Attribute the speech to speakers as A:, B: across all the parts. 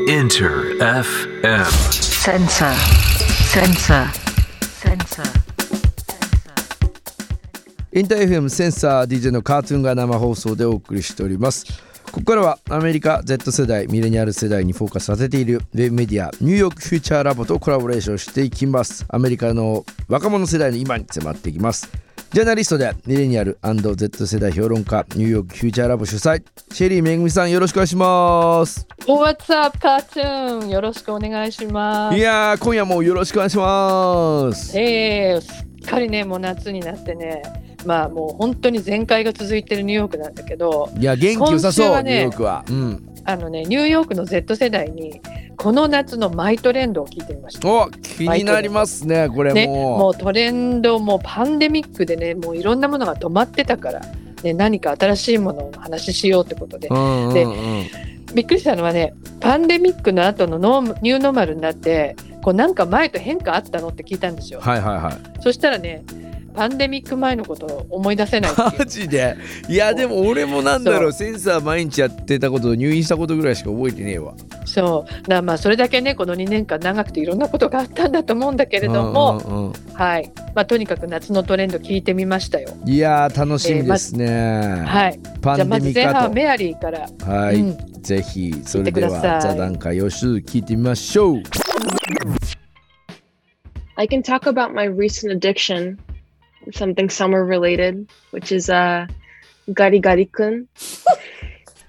A: Enter FM.
B: Sensor. Sensor. Sensor.
C: インター FM センサー DJ のカートゥーンが生放送でお送りしておりますここからはアメリカ Z 世代ミレニアル世代にフォーカスさせているウェブメディアニューヨークフューチャーラボとコラボレーションしていきますアメリカの若者世代の今に迫っていきますジャーナリストでミレニアル &Z 世代評論家ニューヨークフューチャーラボ主催シェリーめぐみさんよろしくお願いします。
D: What's up, カートゥーンよろしくお願いします。
C: いやー今夜もよろしくお願いします。
D: えー、すっかりね、もう夏になってね、まあもう本当に全開が続いてるニューヨークなんだけど、
C: いや元気良さそう、
D: ね
C: ニューヨークは。うん。
D: あのね、ニューヨークの Z 世代に、この夏のマイトレンドを聞いてみました。
C: お気になりますねこれ
D: ね、
C: も。う
D: もうトレンド、もうパンデミックでね、もういろんなものが止まってたから、ね、何か新しいものを話ししようってことで、
C: うんうん
D: で
C: うん。
D: びっくりしたのはね、パンデミックの後のノーニューノーマルになって、こうなんか前と変化あったのって聞いたんですよ。
C: はいはいはい。
D: そしたらね、パンデミック前のことを思い出せない
C: マジで？いやでも俺もなんだろうセンサー毎日やってたことと入院したことぐらいしか覚えてねえわ。
D: そう。だからまあそれだけねこの2年間長くていろんなことがあったんだと思うんだけれども、
C: うんうんうん。
D: はい。まあ、とにかく夏のトレンド聞いてみましたよ。
C: いやー楽しみですね、
D: はい、
C: パ
D: じゃあまず
C: ンデミカと
D: 前半はメアリーから、
C: はい、
D: うん。
C: ぜひそれでは座談会予習聞いてみましょう。
E: I can talk about my recent addiction, something summer related, which is uh gari gari kun.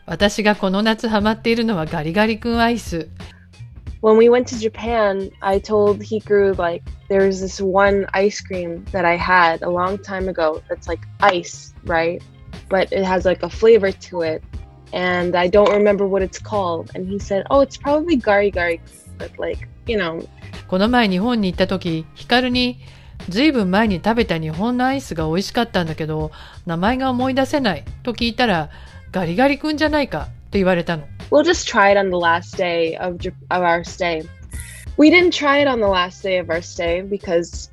D: 私がこの夏ハマっているのはガリガリ君アイス。
E: When we went to Japan, I told Hikaru like there's this one ice cream that I had a long time ago that's like ice, right? But it has like a flavor to it. And I don't remember what it's called. And he said, Oh, it's probably gari gari, but like, you know,
D: この前日本に行った時ヒカルに ずいぶん前に食べた日本のアイスが美味しかったんだけど名前が思い出せないと聞いたらガリガリ君じゃないかと言われたの。
E: we'll just try it on the last day of, Jap- of our stay. We didn't try it on the last day of our stay because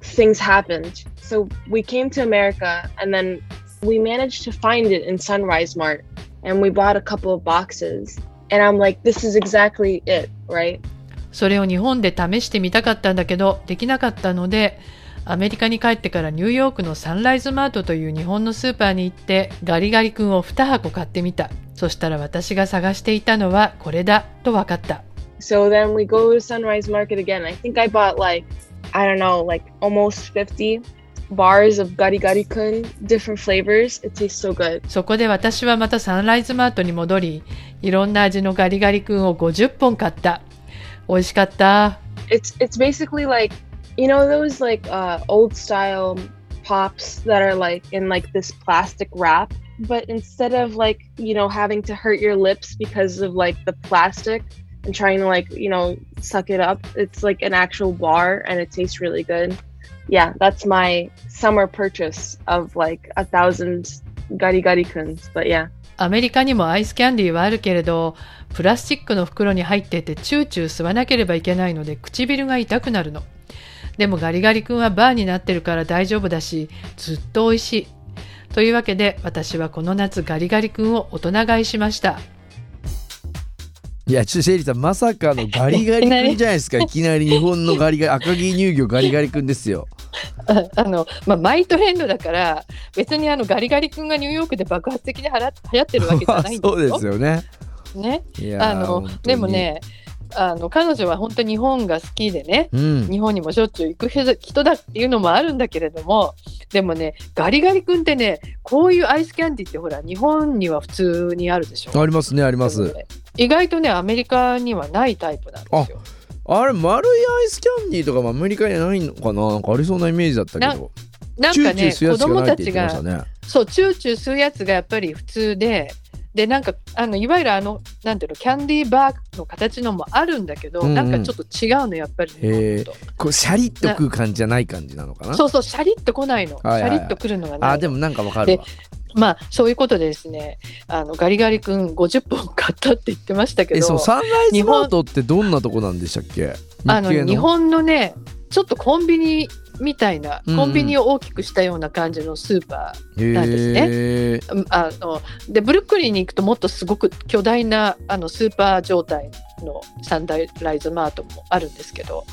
E: things happened. So we came to America and then we managed to find it in Sunrise Mart and we bought a couple of boxes. And I'm like, this is exactly it, right?
D: それを日本で試してみたかったんだけどできなかったのでアメリカに帰ってからニューヨークのサンライズマートという日本のスーパーに行ってガリガリ君を2箱買ってみたそしたら私が探していたのはこれだと分かった
E: So then we go to Sunrise Market again. I think I bought like, I don't know, like almost 50 bars of Gari Gari Kun, different flavors. It tastes so good.
D: そこで私はまたサンライズマートに戻りいろんな味のガリガリ君を50本買った美味しかった。
E: it's it's basically like you know those like uh old style pops that are like in like this plastic wrap but instead of like you know having to hurt your lips because of like the plastic and trying to like you know suck it up it's like an actual bar and it tastes really good yeah that's my summer purchase of like a thousand gari gari kuns but yeah
D: アメリカにもアイスキャンディーはあるけれど、プラスチックの袋に入っててチューチュー吸わなければいけないので唇が痛くなるの。でもガリガリ君はバーになってるから大丈夫だし、ずっと美味しい。というわけで私はこの夏ガリガリ君を大人買いしました。
C: いやちょっとシェリーさんまさかのガリガリ君じゃないですか。いきなり日本のガリガリ赤城乳業ガリガリ君ですよ。
D: あ あの、まあ、マイトレンドだから、別にあのガリガリ君がニューヨークで爆発的にはら流行ってるわけじゃないんですよ。
C: そうですよね。
D: ね。あのでもねあの彼女は本当に日本が好きでね
C: うん。
D: 日本にもしょっちゅう行く人だっていうのもあるんだけれどもでもねガリガリ君ってねこういうアイスキャンディーってほら日本には普通にあるでしょ。
C: ありますねありま
D: です意外とねアメリカにはないタイプなんですよ。
C: あれ丸いアイスキャンディーとかもアメリカにはないのかな？なんかありそうなイメージだったけど。
D: なんかね
C: チューチュー吸うや
D: 子供たちがそうチューチュー吸うやつがやっぱり普通ででなんかあのいわゆるあのなんていうのキャンディーバーの形のもあるんだけど、
C: うんうん
D: なんかちょっと違うのやっぱり日本と。
C: こうシャリッと食う感じじゃない感じなのかな？
D: そうそうシャリッと来ないの、
C: はいはいはい。
D: シャリッと来るのがない
C: あでもなんかわかるわ。
D: まあそういうことでですねあのガリガリ君50本買ったって言ってましたけど
C: えそのサンライズマートってどんなとこなんでしたっけ？
D: あの。
C: 日
D: 本のねちょっとコンビニみたいなコンビニを大きくしたような感じのスーパ
C: へ
D: なんですね。
C: え
D: ー、うんあのでブルックリンに行くともっとすごく巨大なあのスーパー状態のサンダーライズマートもあるんですけど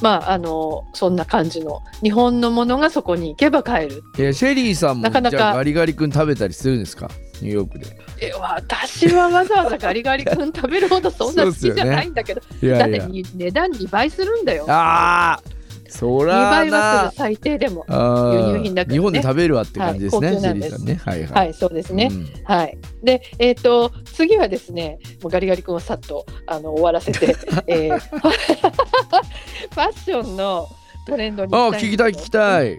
D: まああのそんな感じの日本のものがそこに行けば買える。
C: えシェリーさんも
D: なかなか
C: ガリガリ君食べたりするんですか？ニューヨークで。
D: え私はわざわざガリガリ君食べるほどそんな好きじゃないんだけど、
C: い
D: だってに値段2倍するんだよ。
C: ああそ
D: 2
C: ら
D: 倍はす
C: な
D: る最低でも輸入品だからね。
C: 日本で食べるわって感じですね、
D: はい
C: シェリーさんね。はいはい、
D: はいそうですね、
C: うん。
D: はい。で、えっ、と、次はですね、もうガリガリ君をさっとあの終わらせて、えー ファッションのトレンドに
C: あ聞きたい聞きた
D: い。
C: い、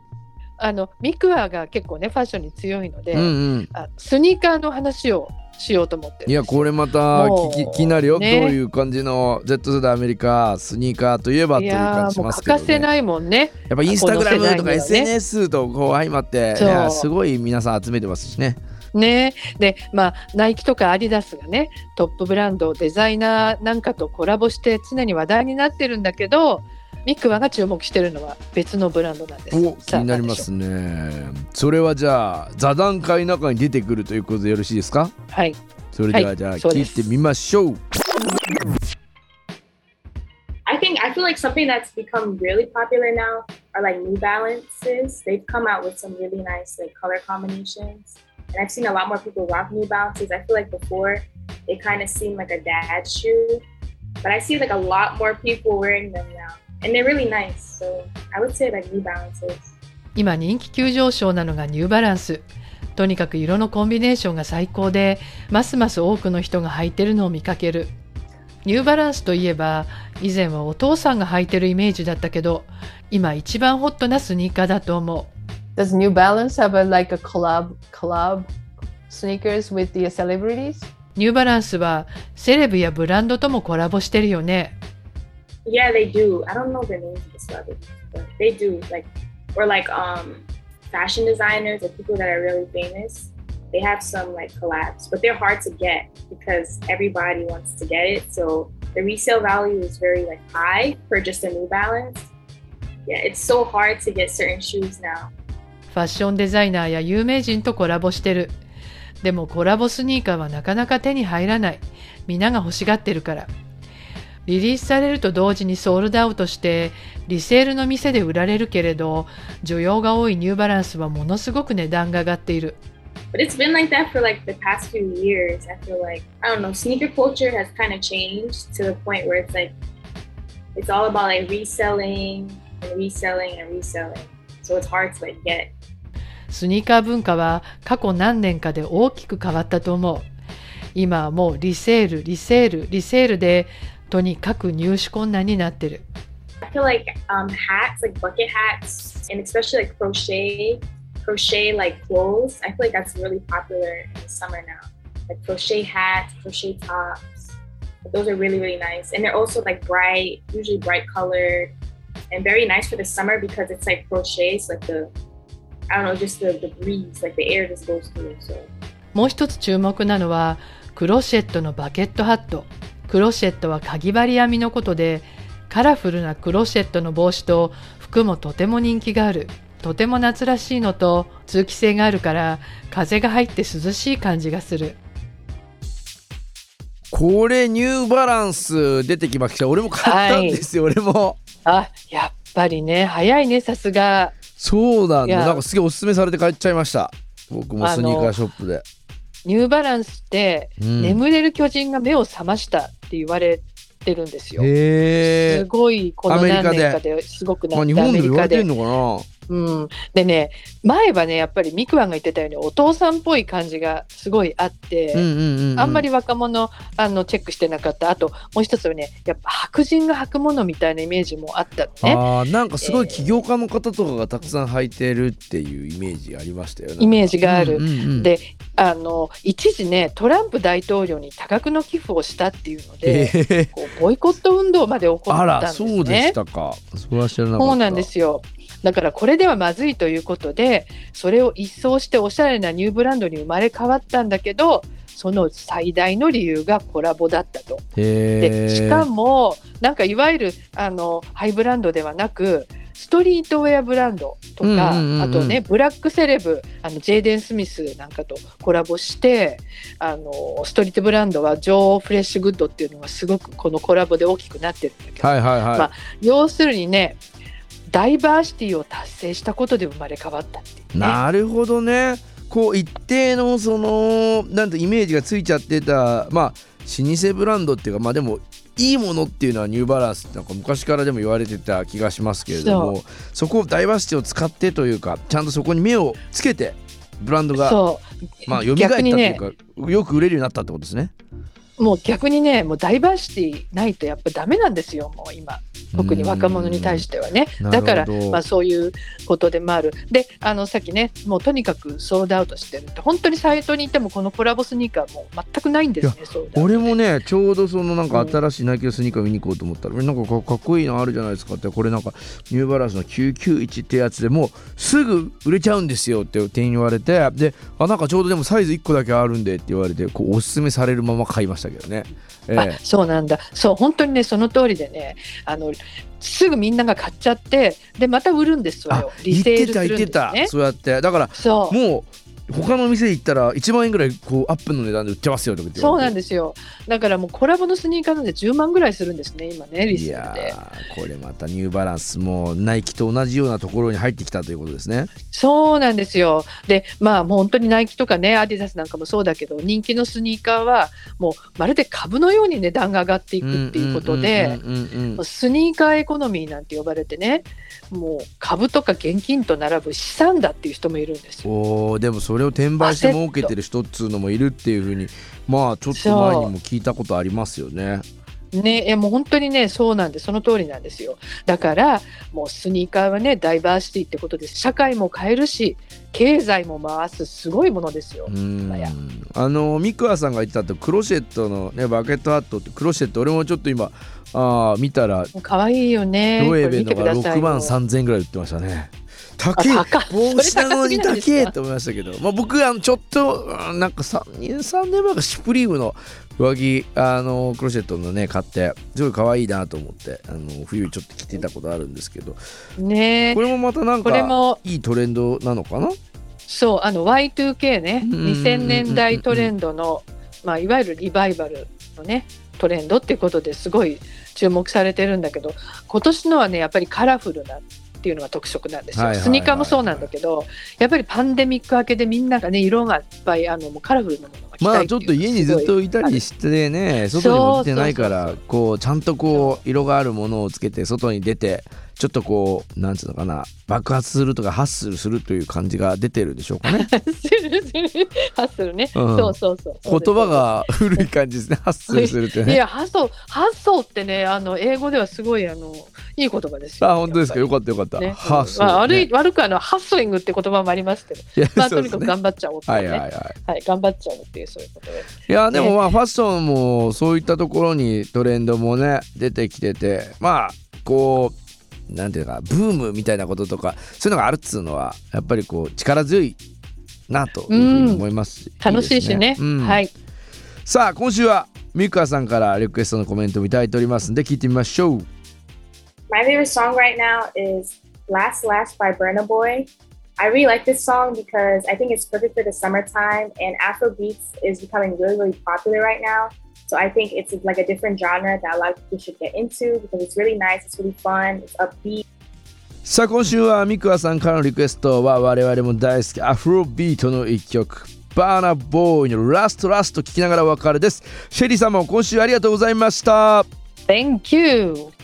D: あのミクワが結構ねファッションに強いので、
C: うんうん。
D: あスニーカーの話をしようと思って
C: いやこれまた
D: もう
C: 聞き気になるよ、
D: ね。
C: どういう感じの Z 世代アメリカスニーカーといえばと
D: い
C: いう感じしますけど、ね、
D: 欠かせないもんね。
C: やっぱインスタグラムとか SNS とこう相まって、
D: そう。
C: いやすごい皆さん集めてますしね。
D: ね。でまあナイキとかアディダスがねトップブランドデザイナーなんかとコラボして常に話題になってるんだけどミクワが注目してるのは別のブランドなんです。
C: お気になりますねそれはじゃあ座談会の中に出てくるということでよろしいですか
D: はい。
C: それでは
D: はい
C: じゃあ聞いてみましょう
F: I think I feel like something that's become really popular now are like New Balances. They've come out with some really nice like color combinations, and I've seen a lot more people rock New Balances. I feel like before they kind of seemed like a dad shoe, but I see like a lot more people wearing them now, and they're really nice. So I would say like New Balances.
D: 今人気急上昇なのがニューバランスとにかく色のコンビネーションが最高でますます多くの人が履いてるのを見かけるニューバランスといえば以前はお父さんが履いてるイメージだったけど今一番ホットなスニーカーだと思う
G: Does New Balance have a like a collab collab sneakers with the celebrities?
D: ニューバランスはセレブやブランドともコラボしてるよね
F: Yeah, they do. I don't know the names of the celebrities, but they do. Like, or like um, fashion designers or people that are really famous. They have some like collabs, but they're hard to get because everybody wants to get it. So the resale value is very like high for just a New Balance. Yeah, it's so hard to get certain shoes now.
D: ファッションデザイナーや有名人とコラボしてるでもコラボスニーカーはなかなか手に入らない皆が欲しがってるから リリースされると同時にソールドアウトしてリセールの店で売られるけれど需要が多いニューバランスはものすごく値段が上がっている
F: But it's been like that for like the past few years. I feel like I don't know, sneaker culture has kind of changed to the point where it's like it's all about like reselling and reselling and reselling. So it's hard to like get.
D: スニーカー文化は過去何年かで大きく変わったと思う今はもうリセールリセールリセールでとにかく入手困難になってる
F: I feel like um hats, like bucket hats, and especially like crochet, crochet like clothes. I feel like that's really popular in the summer now. Like crochet hats, crochet tops. Those are really really nice, and they're also like bright, usually bright colored, and very nice for the summer because it's like crochet. It's like the I don't know, just the, the breeze, like the air just goes through. So
D: もう一つ注目なのはクロシェットのバケットハットクロシェットはかぎ針編みのことでカラフルなクロシェットの帽子と服もとても人気がある。とても夏らしいのと通気性があるから風が入って涼しい感じがする。
C: これニューバランス出てきました。俺も買ったんですよ、俺も。
D: あやっぱりね早いねさすが。
C: そうなんだ。なんかすげえおすすめされて買っちゃいました。僕もスニーカーショップで、
D: ニューバランスって、
C: うん。
D: 眠れる巨人が目を覚ましたって言われてるんですよ。すごいこの
C: アメリカで。
D: 何年かですごくな
C: まあ、
D: ってア
C: 日本でも言わ
D: メリカで
C: れてんのかな？
D: うん、でね前はねやっぱりミクワンが言ってたようにお父さんっぽい感じがすごいあって、
C: うんうんうんうん
D: あんまり若者あのチェックしてなかったあともう一つはねやっぱ白人が履くものみたいなイメージもあったのね
C: あーなんかすごい起業家の方とかがたくさん履いてるっていうイメージありましたよね。
D: イメージがある
C: うんうんうん
D: であの一時ねトランプ大統領に多額の寄付をしたっていうので、
C: へえ
D: こうボイコット運動まで起こったんですね。
C: そうでしたか。それは知らなかった。
D: そうなんですよ。だからこれではまずいということでそれを一掃しておしゃれなニューブランドに生まれ変わったんだけどその最大の理由がコラボだったと。でしかもなんかいわゆるあのハイブランドではなくストリートウェアブランドとか、
C: うんうんうんうん。
D: あとねブラックセレブあのジェイデン・スミスなんかとコラボしてあのストリートブランドはジョー・フレッシュグッドっていうのがすごくこのコラボで大きくなってるんだけど、
C: はいはいはい、
D: まあ要するにねダイバーシティを達成したことで生まれ変わったっね。
C: なるほどねこう一定のそのなんてイメージがついちゃってたまあ老舗ブランドっていうかまあでもいいものっていうのはニューバランスってなんか昔からでも言われてた気がしますけれどもそこをダイバーシティを使ってというかちゃんとそこに目をつけてブランドが
D: そう
C: まあ蘇ったっていう
D: 逆にね
C: か、よく売れるようになったってことですね。
D: もう逆にねもうダイバーシティないとやっぱダメなんですよもう今特に若者に対してはね。
C: うん。
D: だからまあそういうことでもある。であのさっきねもうとにかくソールドアウトしてるって本当にサイトに行ってもこのコラボスニーカーもう全くないんですね
C: 俺もねちょうどそのなんか新しいナイキのスニーカー見に行こうと思ったら、なんかかかっこいいのあるじゃないですか。ってこれなんかニューバランスの991ってやつでもうすぐ売れちゃうんですよって店員に言われてであなんかちょうどでもサイズ1個だけあるんでって言われてこうおすすめされるまま買いましたけどね。え
D: あ
C: え
D: そうなんだ。そう本当にねその通りでねあのすぐみんなが買っちゃってでまた売るんですわ
C: あ
D: よリセールするんですね。
C: た。そうやって。だから
D: そう。
C: もう他の店行ったら1万円ぐらいこうアップの値段で売ってますよとか言って
D: そうなん
C: で
D: ですよだからもうコラボのスニーカーなんで10万ぐらいするんですね今ねリ
C: い
D: セー
C: これまたニューバランスもナイキと同じようなところに入ってきたということですね。
D: そうなんですよ。で、まあ、もう本当にナイキとかね、アディダスなんかもそうだけど、人気のスニーカーは、もうまるで株のように値段が上がっていくっていうことで、スニーカーエコノミーなんて呼ばれてね、もう株とか現金と並ぶ資産だっていう人もいるんですよ。
C: おーでもそれを転売して儲けてる人っつうのもいるっていうふうにまあちょっと前にも聞いたことありますよね。
D: ね、いやもう本当にね、そうなんで、その通りなんですよ。だから、もうスニーカーはね、ダイバーシティってことです。社会も変えるし、経済も回すすごいものですよ。
C: あのミクワさんが言ってたとクロシェットのねバケットハットってクロシェット俺もちょっと今あー見たら
D: 可愛いよね。
C: ロエベのが6
D: くださいよ
C: 万3000円ぐらい売ってましたね。高
D: い。
C: 帽子なのに
D: 高
C: えと思いましたけど、まあ、僕あのちょっとうんなんか 3, 3年前かシュプリームの上着あのクロシェットのね買ってすごい可愛いなと思ってあの冬にちょっと着てたことあるんですけど。
D: ね
C: これもまたなん
D: これ
C: か
D: も。
C: いいトレンドなのかな？
D: そうあの Y2K ね。
C: うんうんうんうん
D: 2000年代トレンドの、まあ、いわゆるリバイバルのねトレンドっていうことですごい注目されてるんだけど今年のはねやっぱりカラフルなっていうのが特色なんですよ、スニーカーもそうなんだけどやっぱりパンデミック明けでみんながね色がいっぱいあのもうカラフルなもの
C: まあちょっと家にずっといたりしてね外にも出てないからこうちゃんとこう色があるものをつけて外に出てちょっとこうなんつうのかな爆発するとかハッスルするという感じが出てるでしょうかね。
D: するするハッスルね、
C: うん。
D: そうそうそう。
C: 言葉が古い感じですね。ハッスルするってね。
D: いや、ハッソー、ハッソーってね、あの英語ではすごいあのいい言葉ですよ。
C: あ本当ですか？よかったよかった、
D: りね。
C: ハッスル、
D: まあ、悪い
C: ね。
D: 悪くあのハッソリングって言葉もありますけど、まあ、とにかく頑張っちゃおうっていうね、
C: はいはいはい。
D: はい、頑張っちゃおうっていうそういうことで。
C: いやでも
D: ね
C: まあファッションもそういったところにトレンドもね出てきててまあこうなんていうかブームみたいなこととかそういうのがあるっつうのはやっぱりこう力強いなというふうに思いますし、
D: 楽しいしね。
C: うん
D: はい。
C: さあ今週はミクアさんからリクエストのコメントをいただいておりますんで聞いてみましょう
F: My favorite song right now is Last Last by Burna Boy. I really like this song because I think it's perfect for the summertime and Afro beats is becoming really, really popular right now. So I think it's like a different genre that a lot of people should get into because it's really nice, it's really fun, it's upbeat.
C: さあ今週はミクアさんからのリクエストは我々も大好きアフロビートの一曲バーナボーイのラストラスト聞きながらお別れですシェリーさんも今週ありがとうございました
D: Thank you.